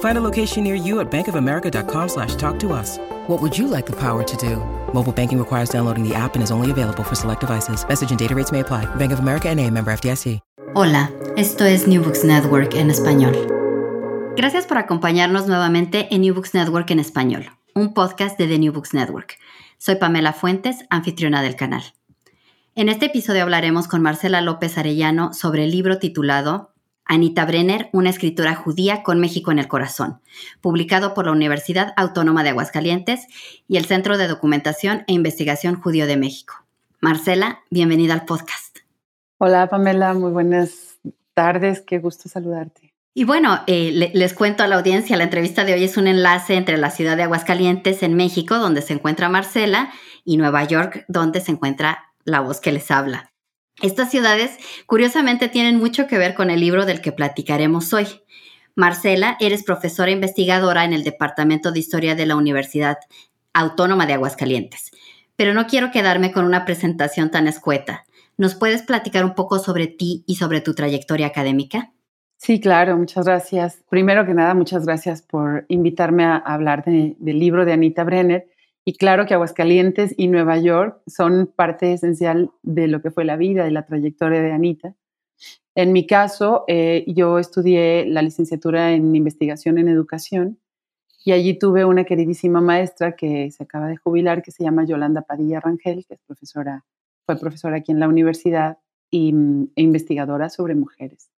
Find a location near you at bankofamerica.com slash talk to us. What would you like the power to do? Mobile banking requires downloading the app and is only available for select devices. Message and data rates may apply. Bank of America and a member FDIC. Hola, esto es New Books Network en español. Gracias por acompañarnos nuevamente en New Books Network en español, un podcast de The New Books Network. Soy Pamela Fuentes, anfitriona del canal. En este episodio hablaremos con Marcela López Arellano sobre el libro titulado Anita Brenner, una escritora judía con México en el corazón, publicado por la Universidad Autónoma de Aguascalientes y el Centro de Documentación e Investigación Judío de México. Marcela, bienvenida al podcast. Hola Pamela, muy buenas tardes, qué gusto saludarte. Y bueno, eh, les cuento a la audiencia, la entrevista de hoy es un enlace entre la ciudad de Aguascalientes en México, donde se encuentra Marcela, y Nueva York, donde se encuentra la voz que les habla. Estas ciudades, curiosamente, tienen mucho que ver con el libro del que platicaremos hoy. Marcela, eres profesora investigadora en el Departamento de Historia de la Universidad Autónoma de Aguascalientes. Pero no quiero quedarme con una presentación tan escueta. ¿Nos puedes platicar un poco sobre ti y sobre tu trayectoria académica? Sí, claro, muchas gracias. Primero que nada, muchas gracias por invitarme a hablar del libro de Anita Brenner. Y claro que Aguascalientes y Nueva York son parte esencial de lo que fue la vida y la trayectoria de Anita. En mi caso, eh, yo estudié la licenciatura en investigación en educación y allí tuve una queridísima maestra que se acaba de jubilar, que se llama Yolanda Padilla Rangel, que es profesora, fue profesora aquí en la universidad y, e investigadora sobre mujeres.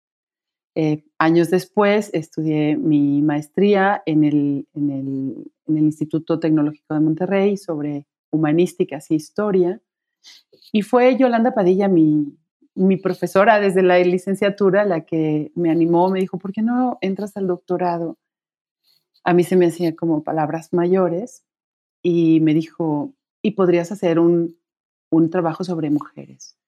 Eh, años después estudié mi maestría en el, en, el, en el, Instituto Tecnológico de Monterrey sobre humanísticas y historia. Y fue Yolanda Padilla mi, mi profesora desde la licenciatura la que me animó, me dijo, ¿por qué no entras al doctorado? A mí se me hacían como palabras mayores y me dijo, ¿y podrías hacer un, un trabajo sobre mujeres?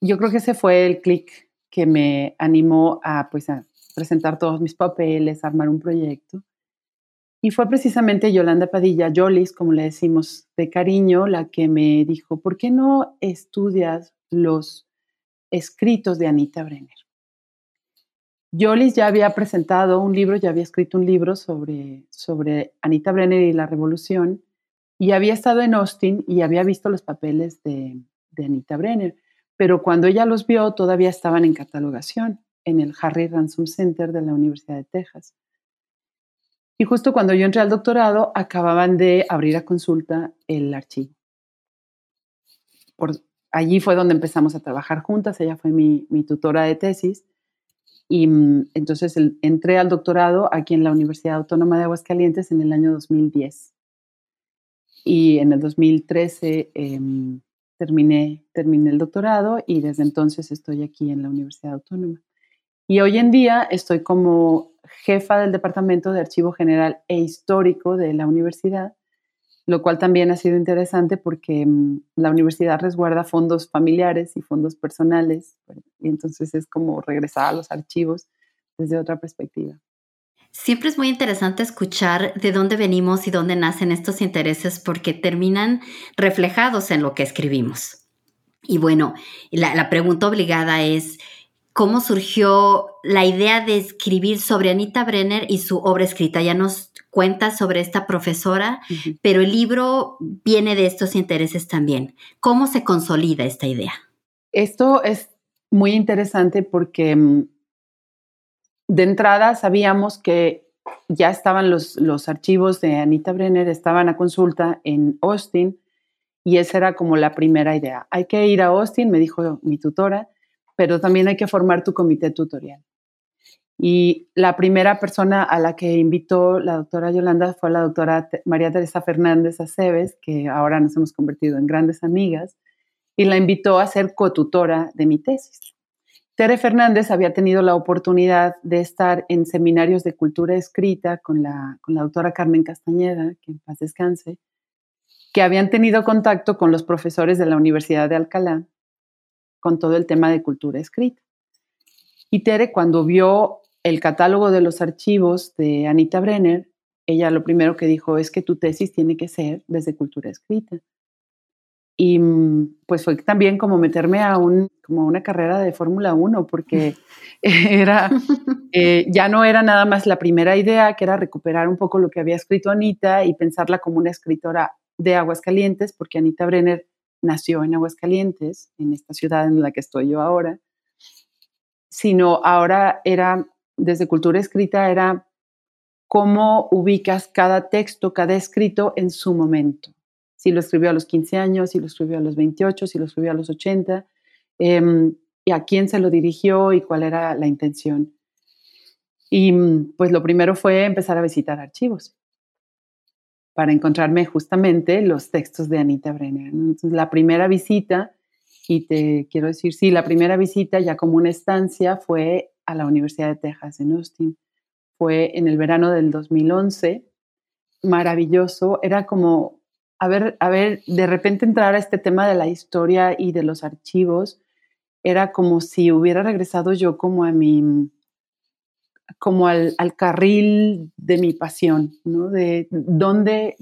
Yo creo que ese fue el clic que me animó a, pues, a presentar todos mis papeles, armar un proyecto. Y fue precisamente Yolanda Padilla, Yolis, como le decimos de cariño, la que me dijo, ¿por qué no estudias los escritos de Anita Brenner? Yolis ya había presentado un libro, ya había escrito un libro sobre, sobre Anita Brenner y la revolución, y había estado en Austin y había visto los papeles de, de Anita Brenner pero cuando ella los vio todavía estaban en catalogación en el Harry Ransom Center de la Universidad de Texas. Y justo cuando yo entré al doctorado, acababan de abrir a consulta el archivo. Allí fue donde empezamos a trabajar juntas, ella fue mi, tutora de tesis. Y mm, entonces entré al doctorado aquí en la Universidad Autónoma de Aguascalientes en el año 2010. Y en el 2013 terminé, terminé el doctorado y desde entonces estoy aquí en la Universidad Autónoma. Y hoy en día estoy como jefa del Departamento de Archivo General e Histórico de la universidad, lo cual también ha sido interesante porque mm, la universidad resguarda fondos familiares y fondos personales, y entonces es como regresar a los archivos desde otra perspectiva. Siempre es muy interesante escuchar de dónde venimos y dónde nacen estos intereses porque terminan reflejados en lo que escribimos. Y bueno, la, pregunta obligada es, cómo surgió la idea de escribir sobre Anita Brenner y su obra escrita. Ya nos cuenta sobre esta profesora, pero el libro viene de estos intereses también. ¿Cómo se consolida esta idea? Esto es muy interesante porque mm, de entrada sabíamos que ya estaban los, los archivos de Anita Brenner, estaban a consulta en Austin y esa era como la primera idea. Hay que ir a Austin, me dijo mi tutora, pero también hay que formar tu comité tutorial. Y la primera persona a la que invitó la doctora Yolanda fue la doctora María Teresa Fernández Aceves, que ahora nos hemos convertido en grandes amigas, y la invitó a ser cotutora de mi tesis. Tere Fernández había tenido la oportunidad de estar en seminarios de cultura escrita con la, con la doctora Carmen Castañeda, que en paz descanse, que habían tenido contacto con los profesores de la Universidad de Alcalá con todo el tema de cultura escrita. Y Tere, cuando vio el catálogo de los archivos de Anita Brenner, ella lo primero que dijo es que tu tesis tiene que ser desde cultura escrita. Y mm, pues fue también como meterme a, un, como una carrera de Fórmula 1, porque era, eh, ya no era nada más la primera idea, que era recuperar un poco lo que había escrito Anita y pensarla como una escritora de Aguascalientes, porque Anita Brenner nació en Aguascalientes, en esta ciudad en la que estoy yo ahora, sino ahora era, desde cultura escrita, era cómo ubicas cada texto, cada escrito en su momento si lo escribió a los 15 años, si lo escribió a los 28, si lo escribió a los 80, em, y a quién se lo dirigió y cuál era la intención. Y mm, pues lo primero fue empezar a visitar archivos para encontrarme justamente los textos de Anita Brenner. Entonces, la primera visita, y te quiero decir, sí, la primera visita ya como una estancia fue a la Universidad de Texas en Austin. Fue en el verano del 2011, maravilloso, era como a ver, a ver, de repente entrar a este tema de la historia y de los archivos, era como si hubiera regresado yo como a mi, como al, carril de mi pasión, ¿no? De donde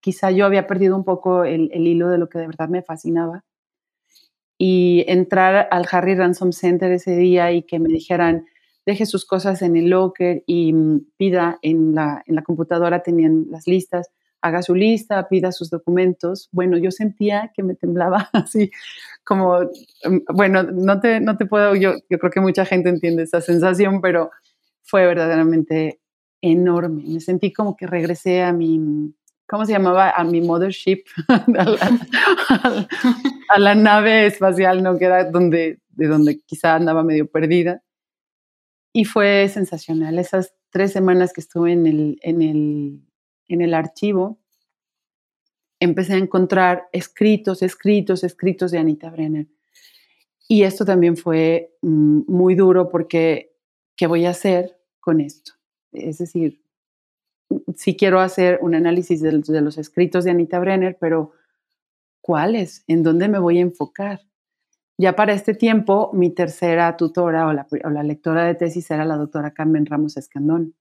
quizá yo había perdido un poco el, el, hilo de lo que de verdad me fascinaba. Y entrar al Harry Ransom Center ese día y que me dijeran, deje sus cosas en el locker y mm, pida en la, en la computadora, tenían las listas, haga su lista, pida sus documentos. Bueno, yo sentía que me temblaba así, como, em, bueno, no te, no te puedo, yo, yo creo que mucha gente entiende esa sensación, pero fue verdaderamente enorme. Me sentí como que regresé a mi, ¿cómo se llamaba? A mi mothership, a, la, nave espacial, ¿no? Que donde, de donde quizá andaba medio perdida. Y fue sensacional. Esas tres semanas que estuve en el en el archivo, empecé a encontrar escritos, escritos, escritos de Anita Brenner. Y esto también fue mm, muy duro porque, ¿qué voy a hacer con esto? Es decir, sí quiero hacer un análisis de, los escritos de Anita Brenner, pero ¿cuáles? ¿En dónde me voy a enfocar? Ya para este tiempo, mi tercera tutora o la, o la lectora de tesis era la doctora Carmen Ramos Escandón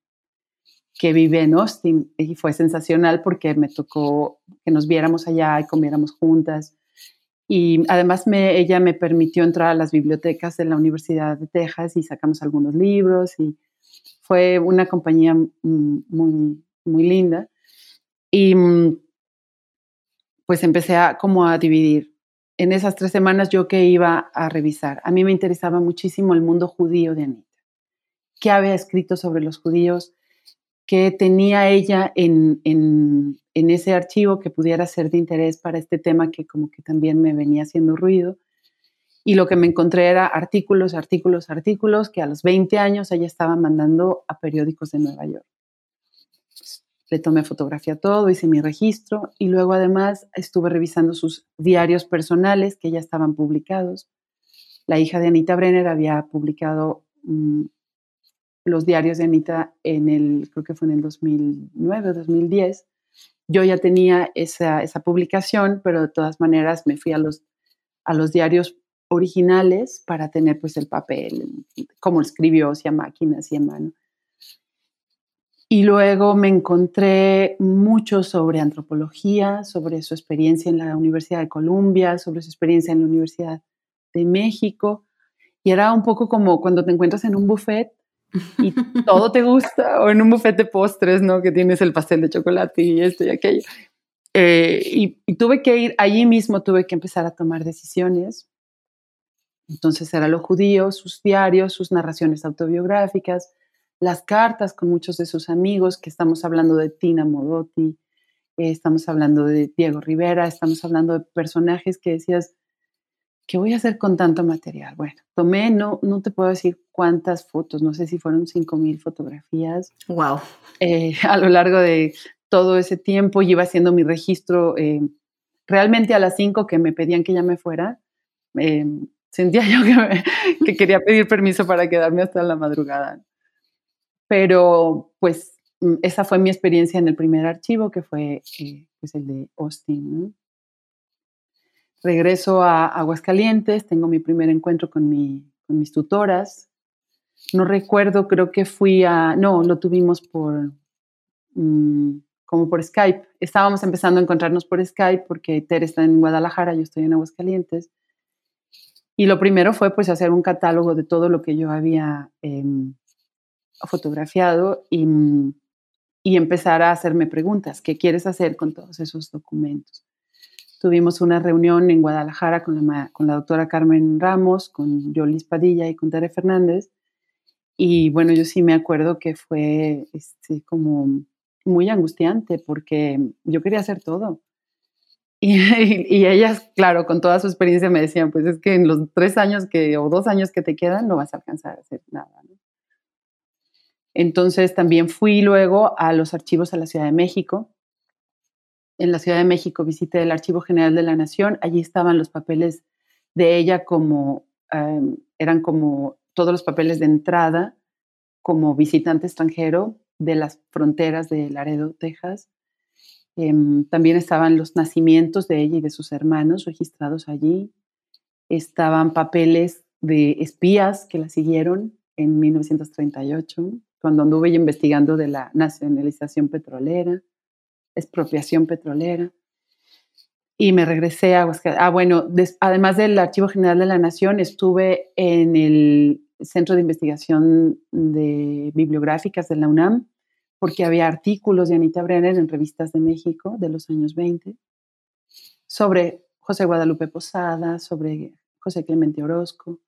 que vive en Austin y fue sensacional porque me tocó que nos viéramos allá y comiéramos juntas. Y además me, ella me permitió entrar a las bibliotecas de la Universidad de Texas y sacamos algunos libros y fue una compañía muy, muy linda. Y mm, pues empecé a como a dividir. En esas tres semanas yo que iba a revisar. A mí me interesaba muchísimo el mundo judío de Anita. ¿Qué había escrito sobre los judíos? Que tenía ella en, en, ese archivo que pudiera ser de interés para este tema que como que también me venía haciendo ruido. Y lo que me encontré era artículos, artículos, artículos que a los 20 años ella estaba mandando a periódicos de Nueva York. Le tomé fotografía todo, hice mi registro y luego además estuve revisando sus diarios personales que ya estaban publicados. La hija de Anita Brenner había publicado mm, los diarios de Anita en el, creo que fue en el 2009 o 2010. Yo ya tenía esa, esa, publicación, pero de todas maneras me fui a los, a los diarios originales para tener pues el papel, cómo escribió, si a máquina, si a mano. Y luego me encontré mucho sobre antropología, sobre su experiencia en la Universidad de Columbia, sobre su experiencia en la Universidad de México, Y era un poco como cuando te encuentras en un buffet y todo te gusta, o en un buffet de postres, ¿no? Que tienes el pastel de chocolate y esto y aquello. Eh, y, tuve que ir, allí mismo tuve que empezar a tomar decisiones. Entonces era lo judío, sus diarios, sus narraciones autobiográficas, las cartas con muchos de sus amigos, que estamos hablando de Tina Modotti, eh, estamos hablando de Diego Rivera, estamos hablando de personajes que decías, ¿qué voy a hacer con tanto material? Bueno, tomé, no, no te puedo decir cuántas fotos, no sé si fueron 5.000 fotografías. Wow. Eh, a lo largo de todo ese tiempo iba haciendo mi registro. Eh, realmente a las 5 que me pedían que ya me fuera, sentía yo que, que, quería pedir permiso para quedarme hasta la madrugada. Pero pues mm, esa fue mi experiencia en el primer archivo, que fue eh, pues el de Austin. Regreso a Aguascalientes, tengo mi primer encuentro con, mi, con mis tutoras. No recuerdo, creo que fui a, no, lo tuvimos por, mm, como por Skype. Estábamos empezando a encontrarnos por Skype porque Ter está en Guadalajara, yo estoy en Aguascalientes. Y lo primero fue pues hacer un catálogo de todo lo que yo había em, fotografiado y, y, empezar a hacerme preguntas. ¿Qué quieres hacer con todos esos documentos? Tuvimos una reunión en Guadalajara con la, con la doctora Carmen Ramos, con Yolis Padilla y con Tere Fernández. Y bueno, yo sí me acuerdo que fue este, como muy angustiante porque yo quería hacer todo. Y, ellas, claro, con toda su experiencia me decían, pues es que en los tres años que, o dos años que te quedan no vas a alcanzar a hacer nada. Entonces también fui luego a los archivos a la Ciudad de México. En la Ciudad de México visité el Archivo General de la Nación. Allí estaban los papeles de ella como, em, eran como todos los papeles de entrada como visitante extranjero de las fronteras de Laredo, Texas Em, también estaban los nacimientos de ella y de sus hermanos registrados allí. Estaban papeles de espías que la siguieron en 1938, cuando anduve investigando de la nacionalización petrolera, expropiación petrolera. Y me regresé a Ah, bueno, además del Archivo General de la Nación, estuve en el Centro de Investigación de Bibliográficas de la UNAM, porque había artículos de Anita Brenner en revistas de México de los años 20 sobre José Guadalupe Posada, sobre José Clemente Orozco,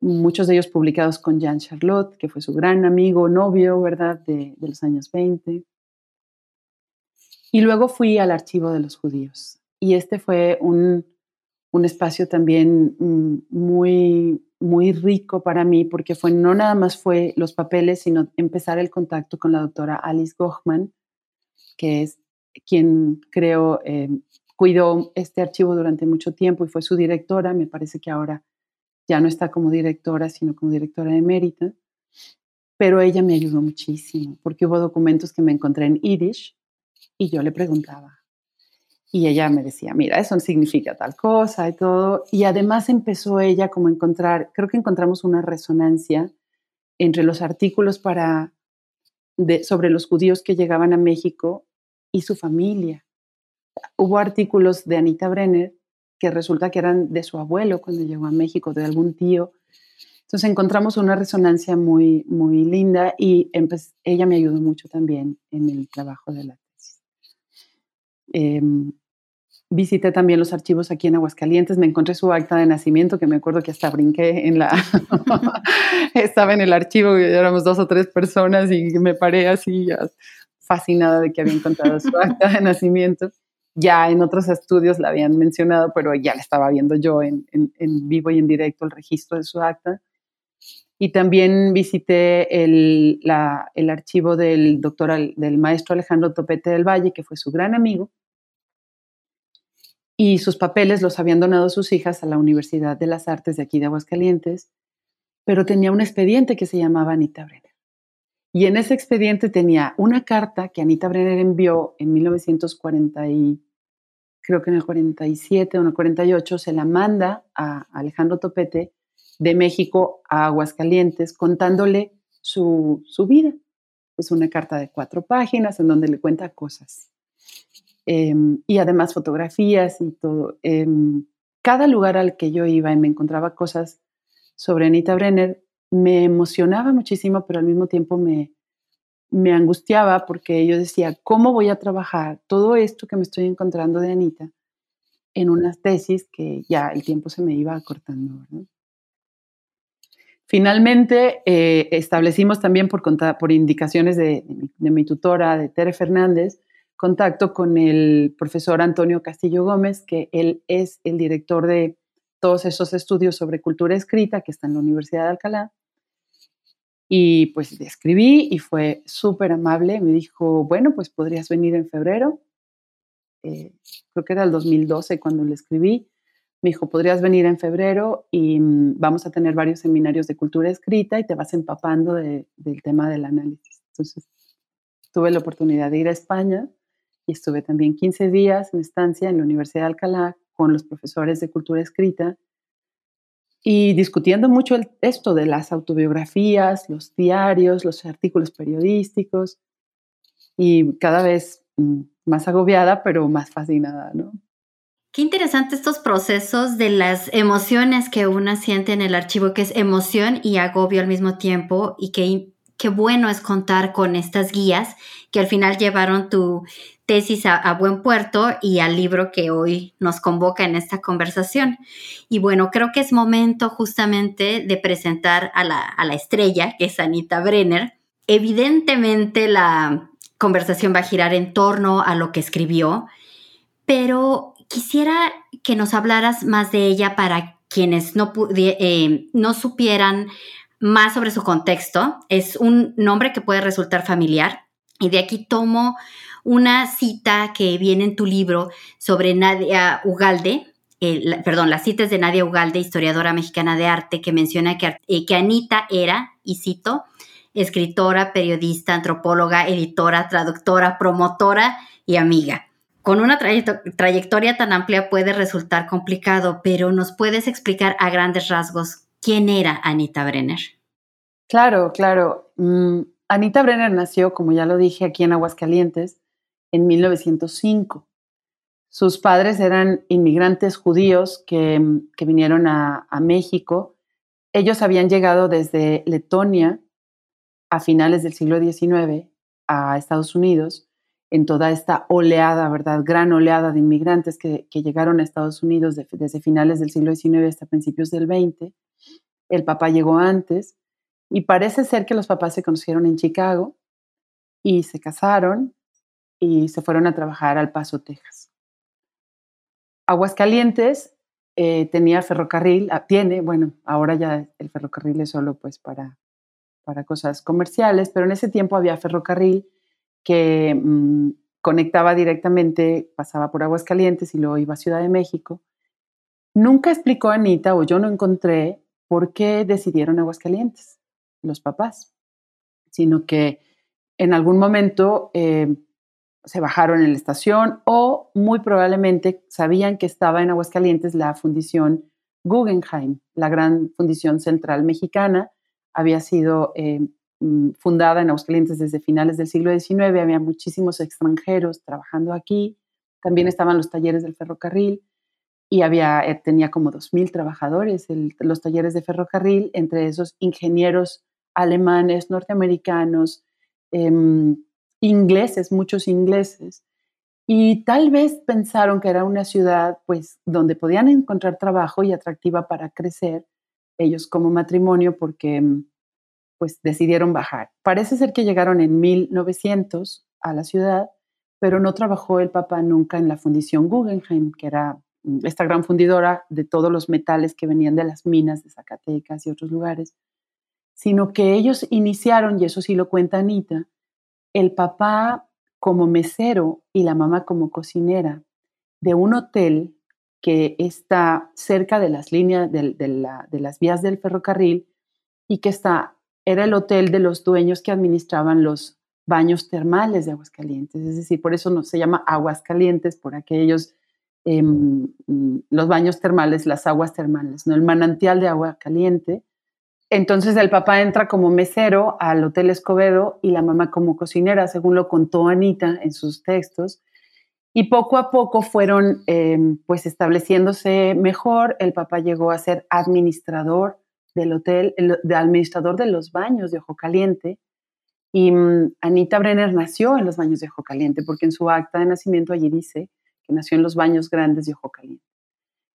muchos de ellos publicados con Jean Charlotte, que fue su gran amigo, novio, ¿verdad?, de, de los años 20. Y luego fui al archivo de los judíos. Y este fue un, un espacio también mm, muy muy rico para mí porque fue no nada más fue los papeles, sino empezar el contacto con la doctora Alice Gochman, que es quien creo eh, cuidó este archivo durante mucho tiempo y fue su directora. Me parece que ahora ya no está como directora, sino como directora de mérito. Pero ella me ayudó muchísimo porque hubo documentos que me encontré en Yiddish y yo le preguntaba, y ella me decía, mira, eso significa tal cosa y todo. Y además empezó ella como a encontrar, creo que encontramos una resonancia entre los artículos para, sobre los judíos que llegaban a México y su familia. Hubo artículos de Anita Brenner que resulta que eran de su abuelo cuando llegó a México, de algún tío. Entonces encontramos una resonancia muy, muy linda y ella me ayudó mucho también en el trabajo de la Em, Visité también los archivos aquí en Aguascalientes, me encontré su acta de nacimiento, que me acuerdo que hasta brinqué en la... Estaba en el archivo, éramos dos o tres personas y me paré así fascinada de que había encontrado su acta de nacimiento. Ya en otros estudios la habían mencionado, pero ya la estaba viendo yo en, vivo y en directo el registro de su acta. Y también visité el, el archivo del doctor, del maestro Alejandro Topete del Valle, que fue su gran amigo, y sus papeles los habían donado sus hijas a la Universidad de las Artes de aquí de Aguascalientes, pero tenía un expediente que se llamaba Anita Brenner. Y en ese expediente tenía una carta que Anita Brenner envió en 1940 y creo que en el 47 o en el 48 se la manda a Alejandro Topete de México a Aguascalientes contándole su, su vida. Es una carta de cuatro páginas en donde le cuenta cosas. Em, y además fotografías y todo. Em, cada lugar al que yo iba y me encontraba cosas sobre Anita Brenner me emocionaba muchísimo, pero al mismo tiempo me, me angustiaba porque yo decía, ¿cómo voy a trabajar todo esto que me estoy encontrando de Anita en unas tesis que ya el tiempo se me iba acortando? Finalmente, eh, establecimos también por, por indicaciones de, de, mi tutora, de Tere Fernández, contacto con el profesor Antonio Castillo Gómez, que él es el director de todos esos estudios sobre cultura escrita que está en la Universidad de Alcalá. Y pues le escribí y fue súper amable. Me dijo, bueno, pues podrías venir en febrero. Eh, creo que era el 2012 cuando le escribí. Me dijo, podrías venir en febrero y mm, vamos a tener varios seminarios de cultura escrita y te vas empapando del tema del análisis. Entonces, tuve la oportunidad de ir a España y estuve también 15 días en estancia en la Universidad de Alcalá con los profesores de cultura escrita y discutiendo mucho esto de las autobiografías, los diarios, los artículos periodísticos y cada vez mm, más agobiada, pero más fascinada, ¿no? Qué interesante estos procesos de las emociones que una siente en el archivo, que es emoción y agobio al mismo tiempo, y qué, qué bueno es contar con estas guías que al final llevaron tu tesis a, buen puerto y al libro que hoy nos convoca en esta conversación. Y bueno, creo que es momento justamente de presentar a la, a la estrella, que es Anita Brenner. Evidentemente la conversación va a girar en torno a lo que escribió, pero quisiera que nos hablaras más de ella para quienes no, eh, no supieran más sobre su contexto. Es un nombre que puede resultar familiar y de aquí tomo una cita que viene en tu libro sobre Nadia Ugalde, perdón, las citas de Nadia Ugalde, historiadora mexicana de arte, que menciona que, eh, que Anita era, y cito, escritora, periodista, antropóloga, editora, traductora, promotora y amiga. Con una trayectoria tan amplia puede resultar complicado, pero ¿nos puedes explicar a grandes rasgos quién era Anita Brenner? Claro, claro. Mm, Anita Brenner nació, como ya lo dije, aquí en Aguascalientes en 1905. Sus padres eran inmigrantes judíos que, vinieron a, México. Ellos habían llegado desde Letonia a finales del siglo XIX a Estados Unidos en toda esta oleada, ¿verdad? Gran oleada de inmigrantes que, llegaron a Estados Unidos desde finales del siglo XIX hasta principios del XX. El papá llegó antes y parece ser que los papás se conocieron en Chicago y se casaron y se fueron a trabajar al Paso, Texas. Aguascalientes eh, tenía ferrocarril, ah, tiene, bueno, ahora ya el ferrocarril es solo pues para, para cosas comerciales, pero en ese tiempo había ferrocarril que mm, conectaba directamente, pasaba por Aguascalientes y luego iba a Ciudad de México. Nunca explicó Anita, o yo no encontré, por qué decidieron Aguascalientes, los papás, sino que en algún momento eh, se bajaron en la estación o muy probablemente sabían que estaba en Aguascalientes la fundición Guggenheim, la gran fundición central mexicana. Había sido eh, mm, fundada en Aguascalientes desde finales del siglo XIX, había muchísimos extranjeros trabajando aquí, también estaban los talleres del ferrocarril y había, eh, tenía como 2.000 trabajadores los talleres de ferrocarril, entre esos ingenieros alemanes, norteamericanos, em, ingleses, muchos ingleses, y tal vez pensaron que era una ciudad pues donde podían encontrar trabajo y atractiva para crecer ellos como matrimonio porque mm, pues decidieron bajar. Parece ser que llegaron en 1900 a la ciudad, pero no trabajó el papá nunca en la fundición Guggenheim, que era esta gran fundidora de todos los metales que venían de las minas de Zacatecas y otros lugares, sino que ellos iniciaron, y eso sí lo cuenta Anita, el papá como mesero y la mamá como cocinera de un hotel que está cerca de las líneas de, las vías del ferrocarril y que está, era el hotel de los dueños que administraban los baños termales de Aguascalientes. Es decir, por eso no, se llama Aguascalientes, por aquellos, em, los baños termales, las aguas termales, ¿no? el manantial de agua caliente entonces el papá entra como mesero al Hotel Escobedo y la mamá como cocinera, según lo contó Anita en sus textos. Y poco a poco fueron em, pues estableciéndose mejor. El papá llegó a ser administrador del hotel, el, administrador de los baños de Ojo Caliente. Y mm, Anita Brenner nació en los baños de Ojo Caliente, porque en su acta de nacimiento allí dice nació en los baños grandes de Ojo Caliente.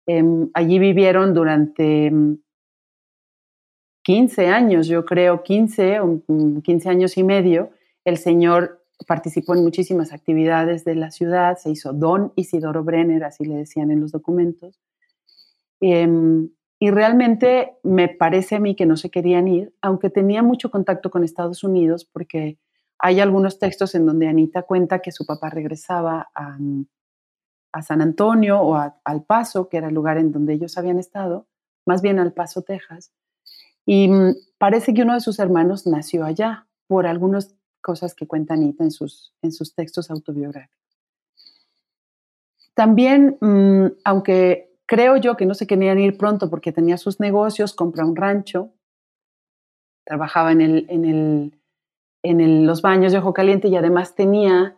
Em, allí vivieron durante 15 mm, años, yo creo, 15 o 15 años y medio. El señor participó en muchísimas actividades de la ciudad, se hizo Don Isidoro Brenner, así le decían en los documentos. Em, y realmente me parece a mí que no se querían ir, aunque tenía mucho contacto con Estados Unidos, porque hay algunos textos en donde Anita cuenta que su papá regresaba a, a San Antonio o al Paso, que era el lugar en donde ellos habían estado, más bien al Paso, Texas. Y mm, parece que uno de sus hermanos nació allá por algunas cosas que cuenta Anita en sus, en sus textos autobiográficos. También, mm, aunque creo yo que no se querían ir pronto porque tenía sus negocios, compra un rancho, trabajaba en, el, en, el, en los baños de Ojo Caliente y además tenía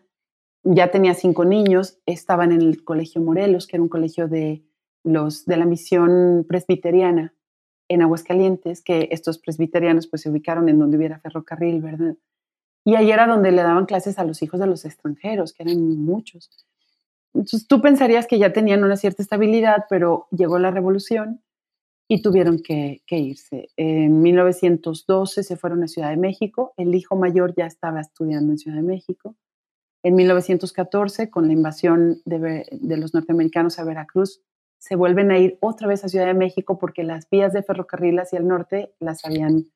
ya tenía cinco niños, estaban en el Colegio Morelos, que era un colegio de, los, de la misión presbiteriana en Aguascalientes, que estos presbiterianos pues se ubicaron en donde hubiera ferrocarril, ¿verdad? Y ahí era donde le daban clases a los hijos de los extranjeros, que eran muchos. Entonces tú pensarías que ya tenían una cierta estabilidad, pero llegó la revolución y tuvieron que, que, irse. En 1912 se fueron a Ciudad de México, el hijo mayor ya estaba estudiando en Ciudad de México, en 1914, con la invasión de, los norteamericanos a Veracruz, se vuelven a ir otra vez a Ciudad de México porque las vías de ferrocarril hacia el norte las habían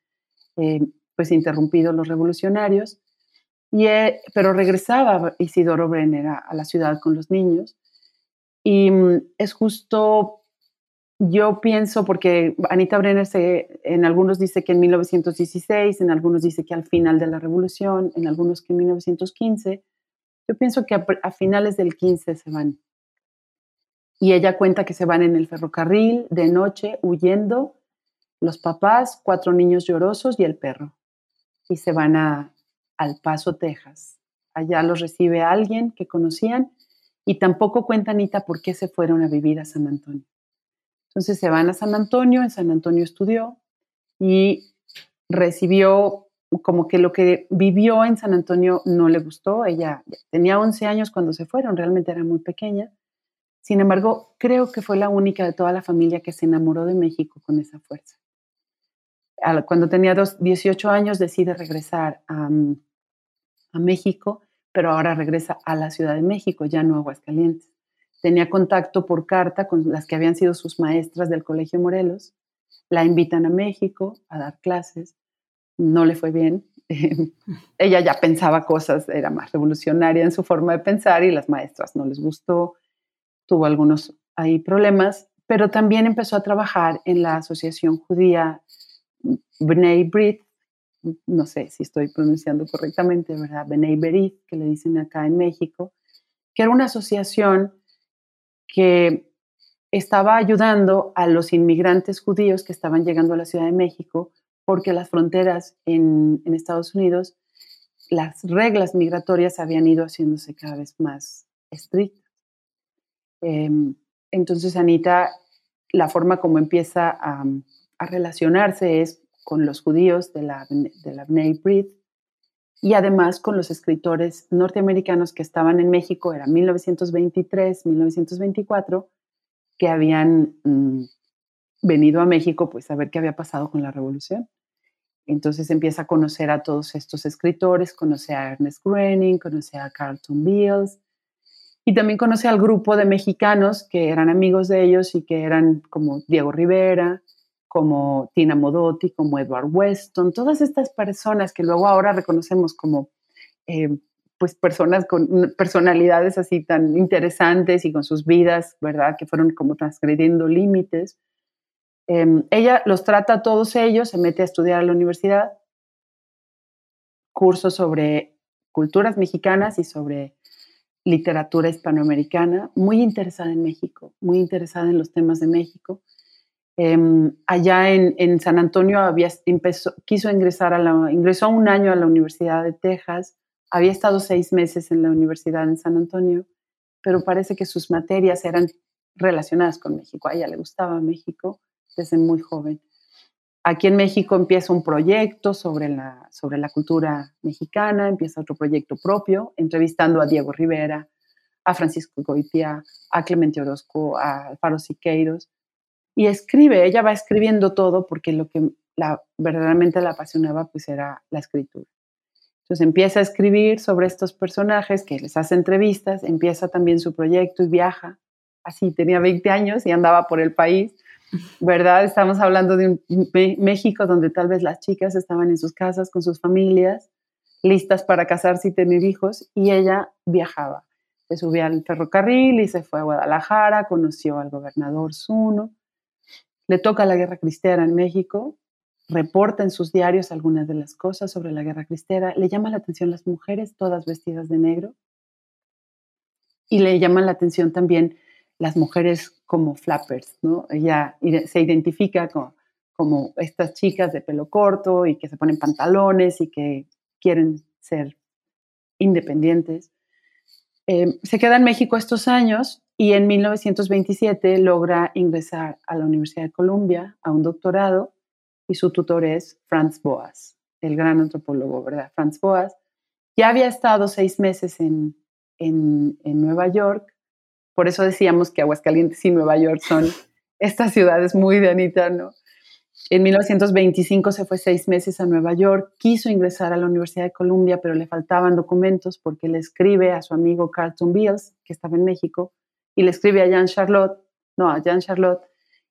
eh, pues interrumpido los revolucionarios. Y, eh, pero regresaba Isidoro Brenner a, la ciudad con los niños. Y mm, es justo, yo pienso, porque Anita Brenner se, en algunos dice que en 1916, en algunos dice que al final de la revolución, en algunos que en 1915, yo pienso que a, finales del 15 se van. Y ella cuenta que se van en el ferrocarril de noche huyendo los papás, cuatro niños llorosos y el perro. Y se van a, al Paso, Texas. Allá los recibe alguien que conocían y tampoco cuenta Anita por qué se fueron a vivir a San Antonio. Entonces se van a San Antonio, en San Antonio estudió y recibió como que lo que vivió en San Antonio no le gustó. Ella tenía 11 años cuando se fueron, realmente era muy pequeña. Sin embargo, creo que fue la única de toda la familia que se enamoró de México con esa fuerza. Cuando tenía 18 años decide regresar a, a México, pero ahora regresa a la Ciudad de México, ya no a Aguascalientes. Tenía contacto por carta con las que habían sido sus maestras del Colegio Morelos. La invitan a México a dar clases no le fue bien. Ella ya pensaba cosas, era más revolucionaria en su forma de pensar y las maestras no les gustó, tuvo algunos ahí problemas, pero también empezó a trabajar en la Asociación Judía Bnei Brit, no sé si estoy pronunciando correctamente, ¿verdad? Bnei Berit, que le dicen acá en México, que era una asociación que estaba ayudando a los inmigrantes judíos que estaban llegando a la Ciudad de México porque las fronteras en, Estados Unidos, las reglas migratorias habían ido haciéndose cada vez más estrictas. Em, entonces, Anita, la forma como empieza a, relacionarse es con los judíos de la, de la Bnei y además con los escritores norteamericanos que estaban en México, era 1923, 1924, que habían mm, venido a México pues a ver qué había pasado con la revolución. Entonces empieza a conocer a todos estos escritores, conoce a Ernest Groening, conoce a Carlton Beals y también conoce al grupo de mexicanos que eran amigos de ellos y que eran como Diego Rivera, como Tina Modotti, como Edward Weston, todas estas personas que luego ahora reconocemos como eh, pues personas con personalidades así tan interesantes y con sus vidas, ¿verdad? Que fueron como transgrediendo límites Em, ella los trata a todos ellos, se mete a estudiar a la universidad, cursos sobre culturas mexicanas y sobre literatura hispanoamericana, muy interesada en México, muy interesada en los temas de México. Em, allá en, San Antonio había empezó, quiso ingresar a la, ingresó un año a la Universidad de Texas, había estado seis meses en la Universidad en San Antonio, pero parece que sus materias eran relacionadas con México, a ella le gustaba México desde muy joven. Aquí en México empieza un proyecto sobre la, sobre la cultura mexicana, empieza otro proyecto propio, entrevistando a Diego Rivera, a Francisco Goitia, a Clemente Orozco, a Alfaro Siqueiros, y escribe, ella va escribiendo todo porque lo que la, verdaderamente la apasionaba pues era la escritura. Entonces empieza a escribir sobre estos personajes, que les hace entrevistas, empieza también su proyecto y viaja. Así, tenía 20 años y andaba por el país, ¿verdad? Estamos hablando de un México donde tal vez las chicas estaban en sus casas con sus familias, listas para casarse y tener hijos, y ella viajaba. Se subía al ferrocarril y se fue a Guadalajara, conoció al gobernador Zuno, le toca la guerra cristiana en México, reporta en sus diarios algunas de las cosas sobre la guerra cristera, le llama la atención las mujeres todas vestidas de negro y le llaman la atención también las mujeres como flappers, ¿no? Ella se identifica como, como estas chicas de pelo corto y que se ponen pantalones y que quieren ser independientes. Eh, se queda en México estos años y en 1927 logra ingresar a la Universidad de Columbia a un doctorado y su tutor es Franz Boas, el gran antropólogo, ¿verdad? Franz Boas. Ya había estado seis meses en, en, Nueva York, por eso decíamos que Aguascalientes y Nueva York son estas ciudades muy de Anita, ¿no? En 1925 se fue seis meses a Nueva York, quiso ingresar a la Universidad de Columbia, pero le faltaban documentos porque le escribe a su amigo Carlton Beals, que estaba en México, y le escribe a Jean Charlotte, no, a Jean Charlotte,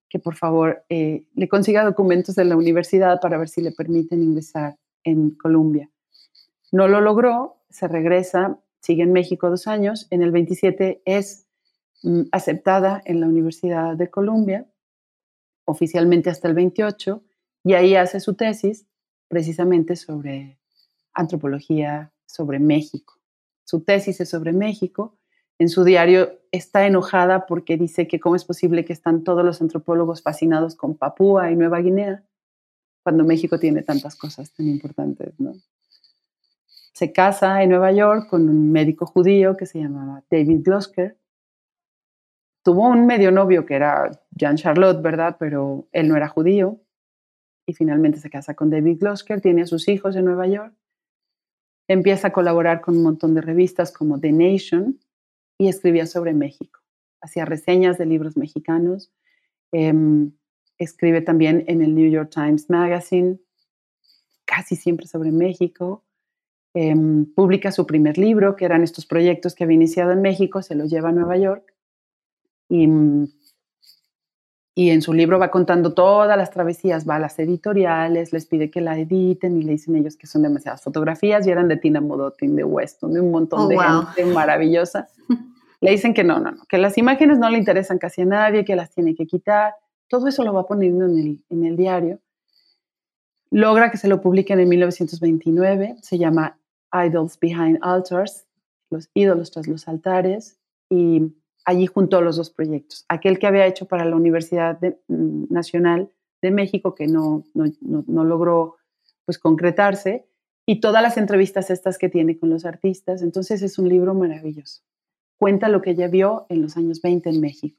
que por favor eh, le consiga documentos de la universidad para ver si le permiten ingresar en Colombia. No lo logró, se regresa, sigue en México dos años, en el 27 es aceptada en la Universidad de Columbia, oficialmente hasta el 28, y ahí hace su tesis precisamente sobre antropología sobre México. Su tesis es sobre México en su diario está enojada porque dice que cómo es posible que están todos los antropólogos fascinados con Papúa y Nueva Guinea cuando México tiene tantas cosas tan importantes. Se casa en Nueva York con un médico judío que se llamaba David Glosker. Tuvo un medio novio que era Jean Charlotte, ¿verdad? Pero él no era judío. Y finalmente se casa con David Glosker, tiene a sus hijos en Nueva York. Empieza a colaborar con un montón de revistas como The Nation, y escribía sobre México. Hacía reseñas de libros mexicanos. Em, escribe también en el New York Times Magazine, casi siempre sobre México. Em, publica su primer libro, que eran estos proyectos que había iniciado en México, se los lleva a Nueva York. Y, y en su libro va contando todas las travesías, va a las editoriales, les pide que la editen y le dicen ellos que son demasiadas fotografías y eran de Tina Modotin, de Weston, de un montón oh, de gente maravillosa. le dicen que no, no, no, que las imágenes no le interesan casi a nadie, que las tiene que quitar. Todo eso lo va poniendo en el, en el diario. Logra que se lo publiquen en 1929, se llama Idols Behind Altars, los ídolos tras los altares, y allí juntó los dos proyectos. Aquel que había hecho para la Universidad mm, Nacional de México, que no, no, no, logró pues, concretarse, y todas las entrevistas estas que tiene con los artistas. Entonces es un libro maravilloso cuenta lo que ella vio en los años 20 en México.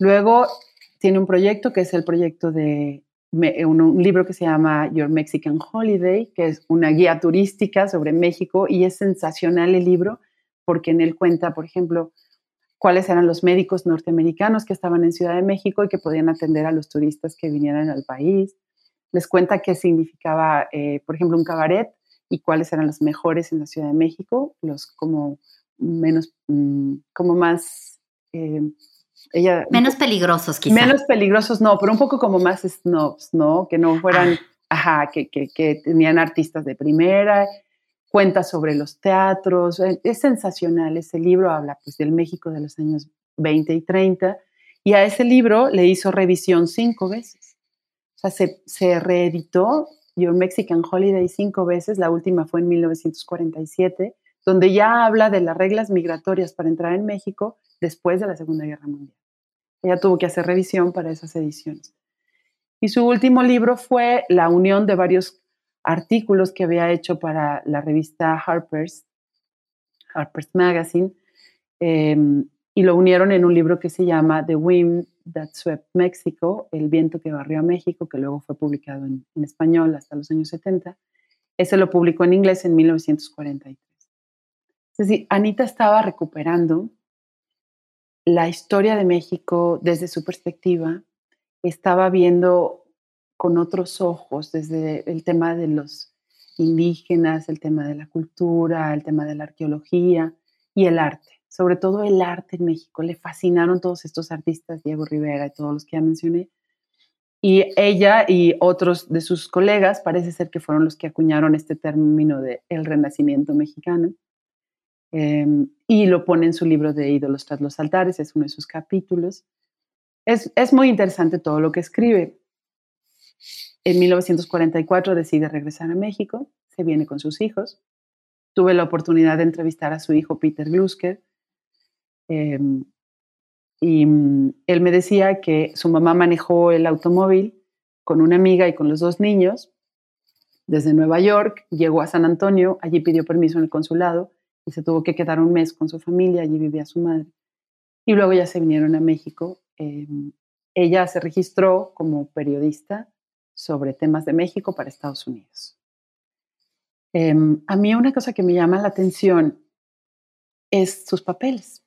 Luego tiene un proyecto que es el proyecto de un, libro que se llama Your Mexican Holiday, que es una guía turística sobre México y es sensacional el libro porque en él cuenta, por ejemplo, cuáles eran los médicos norteamericanos que estaban en Ciudad de México y que podían atender a los turistas que vinieran al país. Les cuenta qué significaba, eh, por ejemplo, un cabaret y cuáles eran los mejores en la Ciudad de México, los como menos, mm, como más... Eh, ella, menos peligrosos, quizás. Menos peligrosos, no, pero un poco como más snobs, ¿no? Que no fueran, ah. ajá, que, que, que, tenían artistas de primera, cuenta sobre los teatros, eh, es sensacional, ese libro habla pues del México de los años 20 y 30, y a ese libro le hizo revisión cinco veces. O sea, se, se reeditó Your Mexican Holiday cinco veces, la última fue en 1947, donde ya habla de las reglas migratorias para entrar en México después de la Segunda Guerra Mundial. Ella tuvo que hacer revisión para esas ediciones. Y su último libro fue la unión de varios artículos que había hecho para la revista Harper's, Harper's Magazine, em, y lo unieron en un libro que se llama The Women, That Swept Mexico, El viento que barrió a México, que luego fue publicado en, en español hasta los años 70. Ese lo publicó en inglés en 1943. Es decir, Anita estaba recuperando la historia de México desde su perspectiva, estaba viendo con otros ojos desde el tema de los indígenas, el tema de la cultura, el tema de la arqueología y el arte, sobre todo el arte en México. Le fascinaron todos estos artistas, Diego Rivera y todos los que ya mencioné. Y ella y otros de sus colegas parece ser que fueron los que acuñaron este término de el renacimiento mexicano. Em, y lo pone en su libro de Ídolos tras los altares, es uno de sus capítulos. Es, es muy interesante todo lo que escribe. En 1944 decide regresar a México, se viene con sus hijos. Tuve la oportunidad de entrevistar a su hijo Peter Glusker. Em, y mm, él me decía que su mamá manejó el automóvil con una amiga y con los dos niños desde Nueva York, llegó a San Antonio, allí pidió permiso en el consulado y se tuvo que quedar un mes con su familia, allí vivía su madre. Y luego ya se vinieron a México. Em, ella se registró como periodista sobre temas de México para Estados Unidos. Em, a mí una cosa que me llama la atención es sus papeles.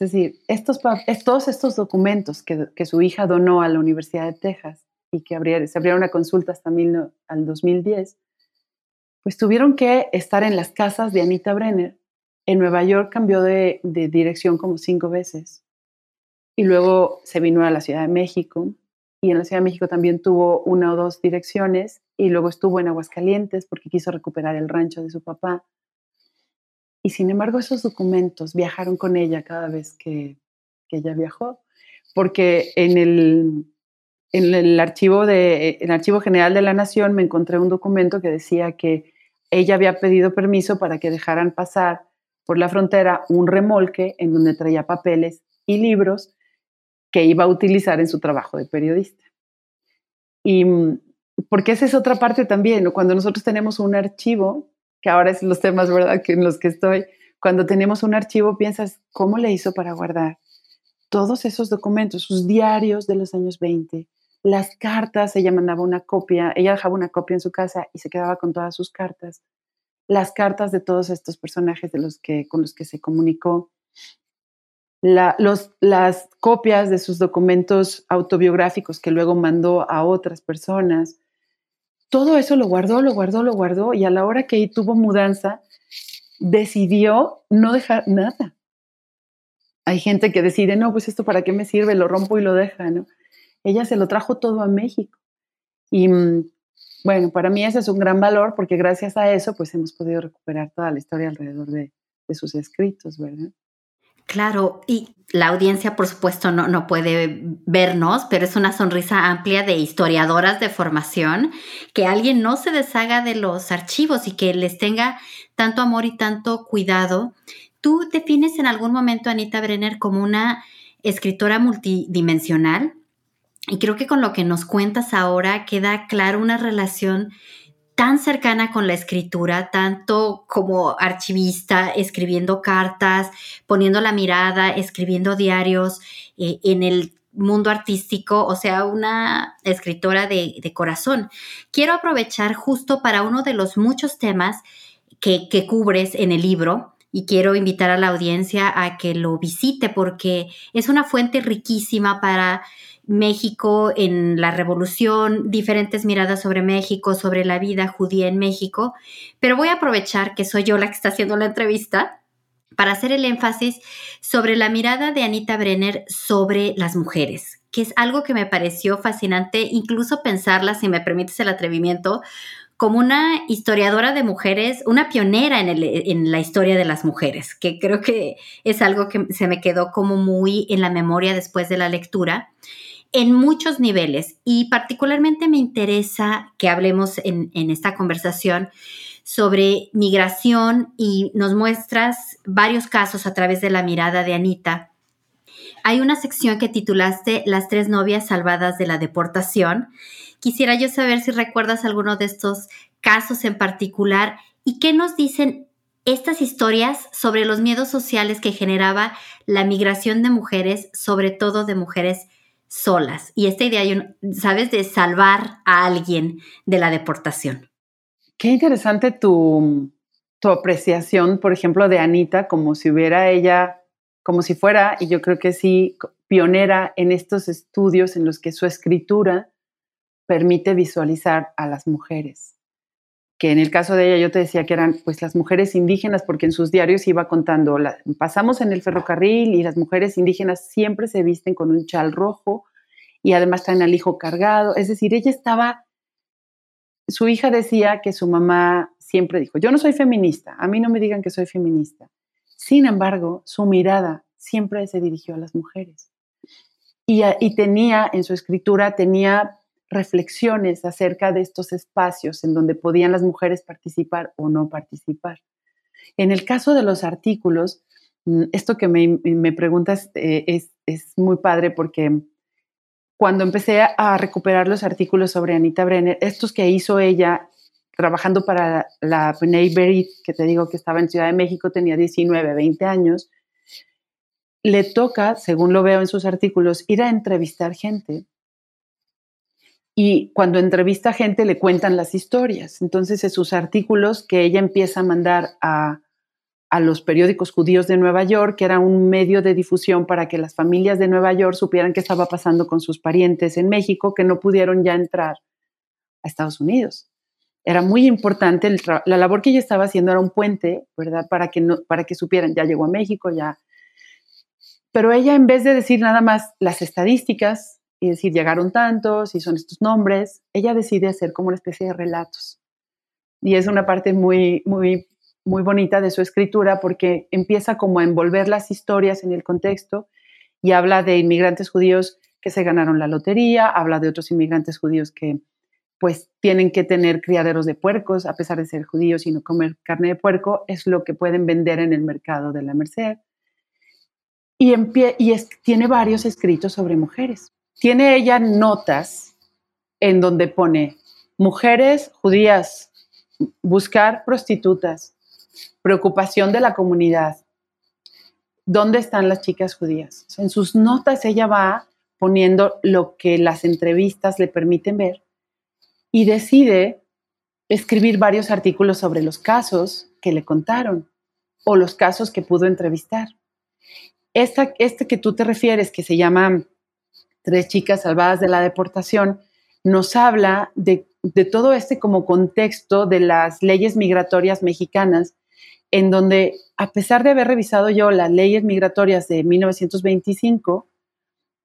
Es decir, estos, todos estos documentos que, que, su hija donó a la Universidad de Texas y que se abrieron una consulta hasta mil, al 2010, pues tuvieron que estar en las casas de Anita Brenner. En Nueva York cambió de, dirección como cinco veces. Y luego se vino a la Ciudad de México. Y en la Ciudad de México también tuvo una o dos direcciones. Y luego estuvo en Aguascalientes porque quiso recuperar el rancho de su papá. Y sin embargo, esos documentos viajaron con ella cada vez que, que ella viajó. Porque en el, en el archivo, de, el archivo general de la Nación me encontré un documento que decía que ella había pedido permiso para que dejaran pasar por la frontera un remolque en donde traía papeles y libros que iba a utilizar en su trabajo de periodista. Y mm, porque esa es otra parte también, cuando nosotros tenemos un archivo, que ahora es los temas, ¿verdad?, que en los que estoy, cuando tenemos un archivo piensas, ¿cómo le hizo para guardar todos esos documentos, sus diarios de los años 20, las cartas, ella mandaba una copia, ella dejaba una copia en su casa y se quedaba con todas sus cartas, las cartas de todos estos personajes de los que, con los que se comunicó, las copias de sus documentos autobiográficos que luego mandó a otras personas. Todo eso lo guardó, lo guardó, lo guardó y a la hora que tuvo mudanza, decidió no dejar nada. Hay gente que decide, no, pues esto para qué me sirve, lo rompo y lo deja, ¿no? ella se lo trajo todo a México. Y mm, bueno, para mí ese es un gran valor porque gracias a eso pues hemos podido recuperar toda la historia alrededor de, sus escritos, ¿verdad? Claro, y la audiencia, por supuesto, no, no, puede vernos, pero es una sonrisa amplia de historiadoras de formación, que alguien no se deshaga de los archivos y que les tenga tanto amor y tanto cuidado. ¿Tú defines en algún momento, Anita Brenner, como una escritora multidimensional? Y creo que con lo que nos cuentas ahora queda claro una relación tan cercana con la escritura, tanto como archivista, escribiendo cartas, poniendo la mirada, escribiendo diarios eh, en el mundo artístico, o sea, una escritora de, corazón. Quiero aprovechar justo para uno de los muchos temas que cubres en el libro, y quiero invitar a la audiencia a que lo visite porque es una fuente riquísima para México en la revolución, diferentes miradas sobre México, sobre la vida judía en México, pero voy a aprovechar que soy yo la que está haciendo la entrevista para hacer el énfasis sobre la mirada de Anita Brenner sobre las mujeres, que es algo que me pareció fascinante, incluso pensarla, si me permites el atrevimiento, como una historiadora de mujeres, una pionera en, en, la historia de las mujeres, que creo que es algo que se me quedó como muy en la memoria después de la lectura en muchos niveles y particularmente me interesa que hablemos en, esta conversación sobre migración y nos muestras varios casos a través de la mirada de Anita. Hay una sección que titulaste Las tres novias salvadas de la deportación. Quisiera yo saber si recuerdas alguno de estos casos en particular y qué nos dicen estas historias sobre los miedos sociales que generaba la migración de mujeres, sobre todo de mujeres solas. Y esta idea, ¿sabes?, de salvar a alguien de la deportación. Qué interesante tu, tu apreciación, por ejemplo, de Anita, como si hubiera ella, como si fuera, y yo creo que sí, pionera en estos estudios en los que su escritura permite visualizar a las mujeres. Que en el caso de ella yo te decía que eran pues las mujeres indígenas porque en sus diarios iba contando, pasamos en el ferrocarril y las mujeres indígenas siempre se visten con un chal rojo y además traen al hijo cargado. Es decir, ella estaba, su hija decía que su mamá siempre dijo, yo no soy feminista, a mí no me digan que soy feminista. Sin embargo, su mirada siempre se dirigió a las mujeres. Y, y tenía en su escritura, tenía reflexiones acerca de estos espacios en donde podían las mujeres participar o no participar. En el caso de los artículos, mm, esto que me, preguntas eh, es, es, muy padre porque cuando empecé a recuperar los artículos sobre Anita Brenner, estos que hizo ella trabajando para la B'nai Berit, que te digo que estaba en Ciudad de México, tenía 19, 20 años, le toca, según lo veo en sus artículos, ir a entrevistar gente y cuando entrevista gente le cuentan las historias. Entonces, en sus artículos que ella empieza a mandar a, los periódicos judíos de Nueva York, que era un medio de difusión para que las familias de Nueva York supieran qué estaba pasando con sus parientes en México, que no pudieron ya entrar a Estados Unidos. Era muy importante, la labor que ella estaba haciendo era un puente, ¿verdad? Para que, no, para que supieran, ya llegó a México, ya. Pero ella, en vez de decir nada más las estadísticas, y decir, llegaron tantos y son estos nombres, ella decide hacer como una especie de relatos. Y es una parte muy, muy, muy bonita de su escritura porque empieza como a envolver las historias en el contexto y habla de inmigrantes judíos que se ganaron la lotería, habla de otros inmigrantes judíos que pues tienen que tener criaderos de puercos a pesar de ser judíos y no comer carne de puerco, es lo que pueden vender en el mercado de la Merced. Y, y tiene varios escritos sobre mujeres tiene ella notas en donde pone mujeres judías, buscar prostitutas, preocupación de la comunidad. ¿Dónde están las chicas judías? En sus notas ella va poniendo lo que las entrevistas le permiten ver y decide escribir varios artículos sobre los casos que le contaron o los casos que pudo entrevistar. Esta, este que tú te refieres, que se llama tres chicas salvadas de la deportación, nos habla de, todo este como contexto de las leyes migratorias mexicanas, en donde, a pesar de haber revisado yo las leyes migratorias de 1925,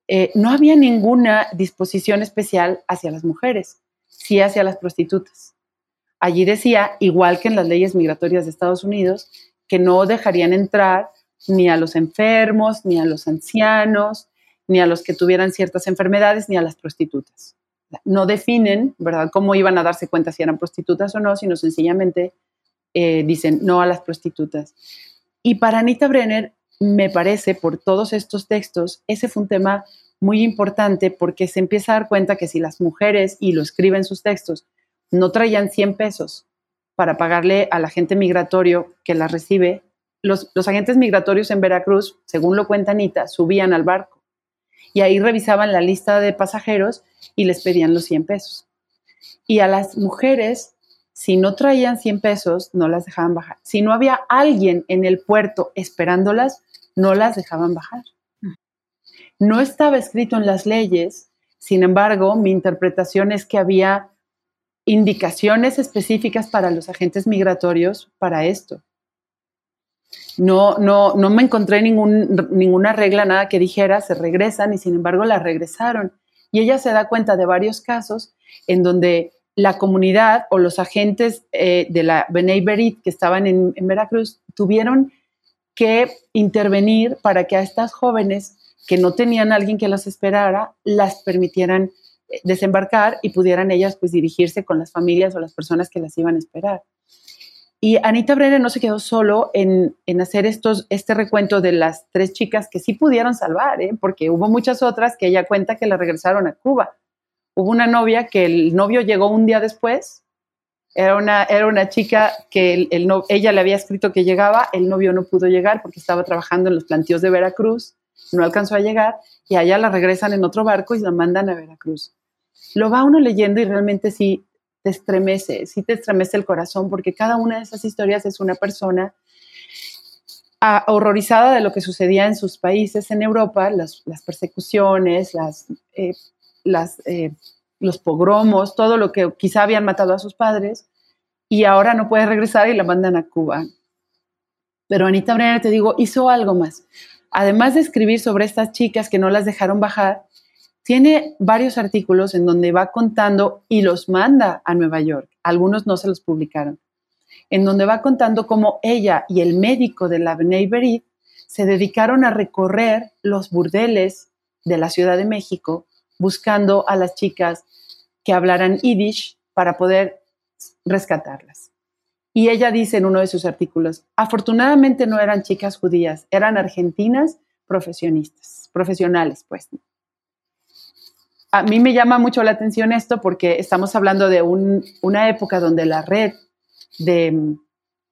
eh, no había ninguna disposición especial hacia las mujeres, sí hacia las prostitutas. Allí decía, igual que en las leyes migratorias de Estados Unidos, que no dejarían entrar ni a los enfermos, ni a los ancianos, ni a los que tuvieran ciertas enfermedades, ni a las prostitutas. No definen, ¿verdad?, cómo iban a darse cuenta si eran prostitutas o no, sino sencillamente eh, dicen no a las prostitutas. Y para Anita Brenner, me parece, por todos estos textos, ese fue un tema muy importante porque se empieza a dar cuenta que si las mujeres, y lo escriben sus textos, no traían 100 pesos para pagarle al agente migratorio que las recibe, los, los agentes migratorios en Veracruz, según lo cuenta Anita, subían al barco y ahí revisaban la lista de pasajeros y les pedían los 100 pesos. Y a las mujeres, si no traían 100 pesos, no las dejaban bajar. Si no había alguien en el puerto esperándolas, no las dejaban bajar. No estaba escrito en las leyes, sin embargo, mi interpretación es que había indicaciones específicas para los agentes migratorios para esto. No, no, no me encontré ninguna regla, nada que dijera, se regresan y sin embargo la regresaron. Y ella se da cuenta de varios casos en donde la comunidad o los agentes eh, de la Benei Berit que estaban en, en Veracruz tuvieron que intervenir para que a estas jóvenes que no tenían a alguien que las esperara, las permitieran eh, desembarcar y pudieran ellas pues dirigirse con las familias o las personas que las iban a esperar. Y Anita Brenner no se quedó solo en, hacer estos, este recuento de las tres chicas que sí pudieron salvar, ¿eh? porque hubo muchas otras que ella cuenta que la regresaron a Cuba. Hubo una novia que el novio llegó un día después Era una, era una chica que ella le había escrito que llegaba, el novio no pudo llegar porque estaba trabajando en los plantíos de Veracruz, no alcanzó a llegar y allá la regresan en otro barco y la mandan a Veracruz. Lo va uno leyendo y realmente sí te estremece, sí te estremece el corazón porque cada una de esas historias es una persona horrorizada de lo que sucedía en sus países en Europa, las, persecuciones, las, eh, eh, los pogromos, todo lo que quizá habían matado a sus padres, y ahora no puede regresar y la mandan a Cuba. Pero Anita Brenner, te digo, hizo algo más. Además de escribir sobre estas chicas que no las dejaron bajar, tiene varios artículos en donde va contando y los manda a Nueva York. Algunos no se los publicaron en donde va contando cómo ella y el médico de la Bnei se dedicaron a recorrer los burdeles de la Ciudad de México buscando a las chicas que hablaran yiddish para poder rescatarlas. Y ella dice en uno de sus artículos, afortunadamente no eran chicas judías, eran argentinas profesionistas, profesionales, pues. A mí me llama mucho la atención esto porque estamos hablando de una época donde la red de,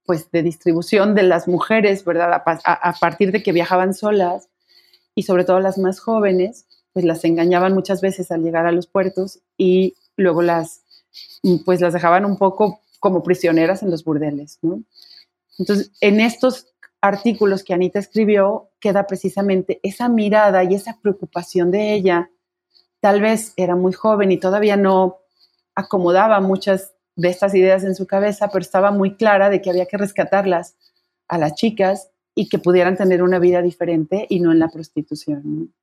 pues, de distribución de las mujeres, ¿verdad? A, partir de que viajaban solas y sobre todo las más jóvenes, pues las engañaban muchas veces al llegar a los puertos y luego las, pues las dejaban un poco como prisioneras en los burdeles. Entonces, en estos artículos que Anita escribió queda precisamente esa mirada y esa preocupación de ella. Tal vez era muy joven y todavía no acomodaba muchas de estas ideas en su cabeza, pero estaba muy clara de que había que rescatarlas a las chicas y que pudieran tener una vida diferente y no en la prostitución.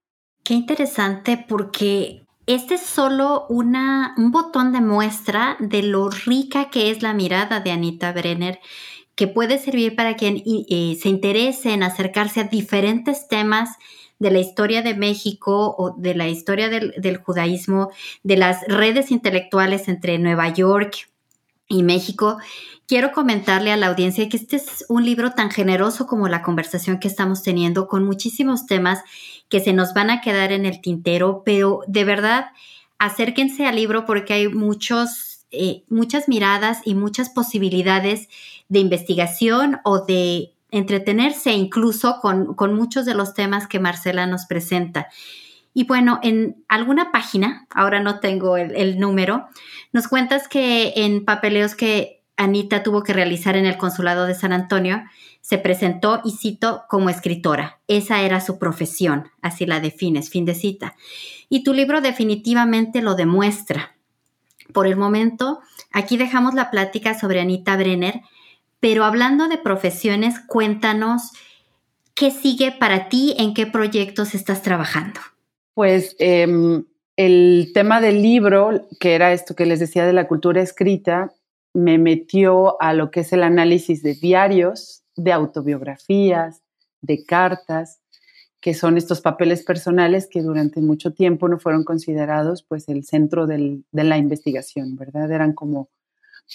Qué interesante porque este es solo una, un botón de muestra de lo rica que es la mirada de Anita Brenner, que puede servir para quien se interese en acercarse a diferentes temas de la historia de México o de la historia del, del judaísmo, de las redes intelectuales entre Nueva York, y México, quiero comentarle a la audiencia que este es un libro tan generoso como la conversación que estamos teniendo, con muchísimos temas que se nos van a quedar en el tintero, pero de verdad, acérquense al libro porque hay muchos, eh, muchas miradas y muchas posibilidades de investigación o de entretenerse incluso con, con muchos de los temas que Marcela nos presenta. Y bueno, en alguna página, ahora no tengo el, número, nos cuentas que en papeleos que Anita tuvo que realizar en el consulado de San Antonio, se presentó, y cito, como escritora. Esa era su profesión, así la defines, fin de cita. Y tu libro definitivamente lo demuestra. Por el momento, aquí dejamos la plática sobre Anita Brenner, pero hablando de profesiones, cuéntanos qué sigue para ti, en qué proyectos estás trabajando. Pues em, el tema del libro, que era esto que les decía de la cultura escrita, me metió a lo que es el análisis de diarios, de autobiografías, de cartas, que son estos papeles personales que durante mucho tiempo no fueron considerados pues el centro de la investigación, ¿verdad? Eran como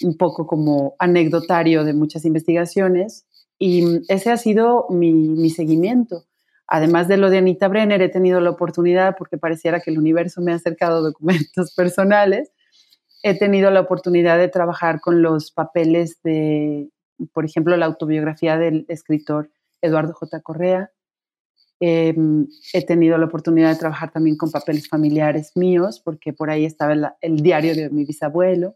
un poco como anecdotario de muchas investigaciones y ese ha sido mi, mi seguimiento. Además de lo de Anita Brenner, he tenido la oportunidad, porque pareciera que el universo me ha acercado documentos personales, he tenido la oportunidad de trabajar con los papeles de, por ejemplo, la autobiografía del escritor Eduardo J. Correa. Em, he tenido la oportunidad de trabajar también con papeles familiares míos, porque por ahí estaba el, diario de mi bisabuelo.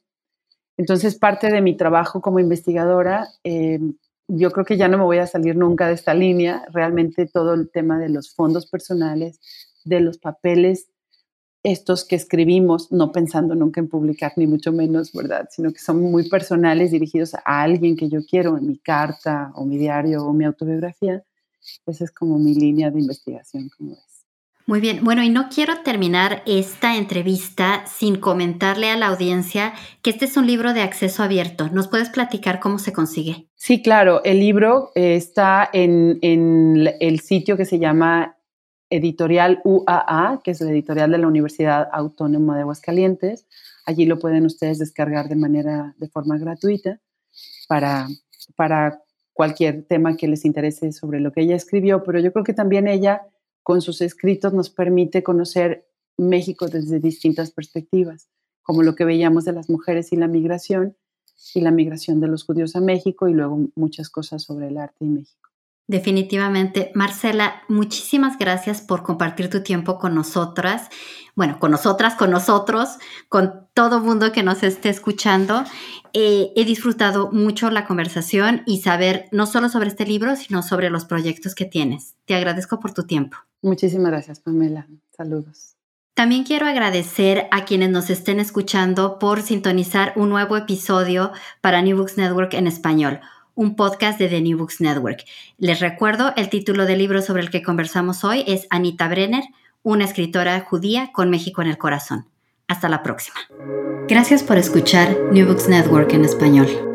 Entonces, parte de mi trabajo como investigadora em, yo creo que ya no me voy a salir nunca de esta línea. Realmente todo el tema de los fondos personales, de los papeles, estos que escribimos, no pensando nunca en publicar, ni mucho menos, ¿verdad? Sino que son muy personales, dirigidos a alguien que yo quiero, en mi carta o mi diario o mi autobiografía. Esa es como mi línea de investigación, como es. Muy bien, bueno, y no quiero terminar esta entrevista sin comentarle a la audiencia que este es un libro de acceso abierto. ¿Nos puedes platicar cómo se consigue? Sí, claro, el libro eh, está en, el sitio que se llama Editorial UAA, que es la editorial de la Universidad Autónoma de Aguascalientes. Allí lo pueden ustedes descargar de manera, de forma gratuita para, para cualquier tema que les interese sobre lo que ella escribió, pero yo creo que también ella con sus escritos nos permite conocer México desde distintas perspectivas, como lo que veíamos de las mujeres y la migración, y la migración de los judíos a México y luego muchas cosas sobre el arte y México. Definitivamente. Marcela, muchísimas gracias por compartir tu tiempo con nosotras, bueno, con nosotras, con nosotros, con todo mundo que nos esté escuchando. Eh, he disfrutado mucho la conversación y saber no solo sobre este libro, sino sobre los proyectos que tienes. Te agradezco por tu tiempo. Muchísimas gracias, Pamela. Saludos. También quiero agradecer a quienes nos estén escuchando por sintonizar un nuevo episodio para New Books Network en español un podcast de The New Books Network. Les recuerdo, el título del libro sobre el que conversamos hoy es Anita Brenner, una escritora judía con México en el corazón. Hasta la próxima. Gracias por escuchar New Books Network en español.